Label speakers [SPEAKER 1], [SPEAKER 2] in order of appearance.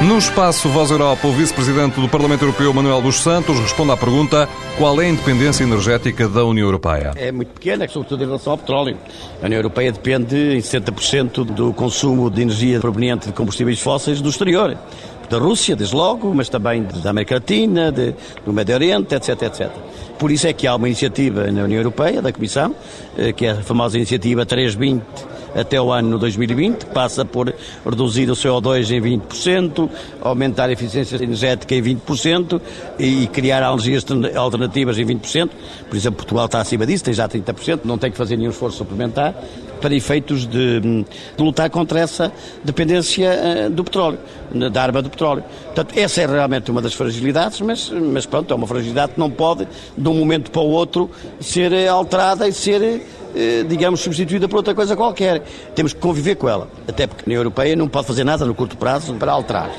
[SPEAKER 1] No espaço Voz Europa, o vice-presidente do Parlamento Europeu, Manuel dos Santos, responde à pergunta qual é a independência energética da União Europeia.
[SPEAKER 2] É muito pequena, sobretudo em relação ao petróleo. A União Europeia depende em 60% do consumo de energia proveniente de combustíveis fósseis do exterior. Da Rússia, desde logo, mas também da América Latina, de, do Médio Oriente, etc, etc. Por isso é que há uma iniciativa na União Europeia, da Comissão, eh, que é a famosa iniciativa 320, até o ano 2020, que passa por reduzir o CO2 em 20%, aumentar a eficiência energética em 20% e criar energias alternativas em 20%. Por exemplo, Portugal está acima disso, tem já 30%, não tem que fazer nenhum esforço suplementar para efeitos de, de lutar contra essa dependência eh, do petróleo, da arma do petróleo. Portanto, essa é realmente uma das fragilidades, mas, mas pronto, é uma fragilidade que não pode, de um momento para o outro, ser eh, alterada e ser digamos, substituída por outra coisa qualquer. Temos que conviver com ela. Até porque a União Europeia não pode fazer nada no curto prazo para alterar.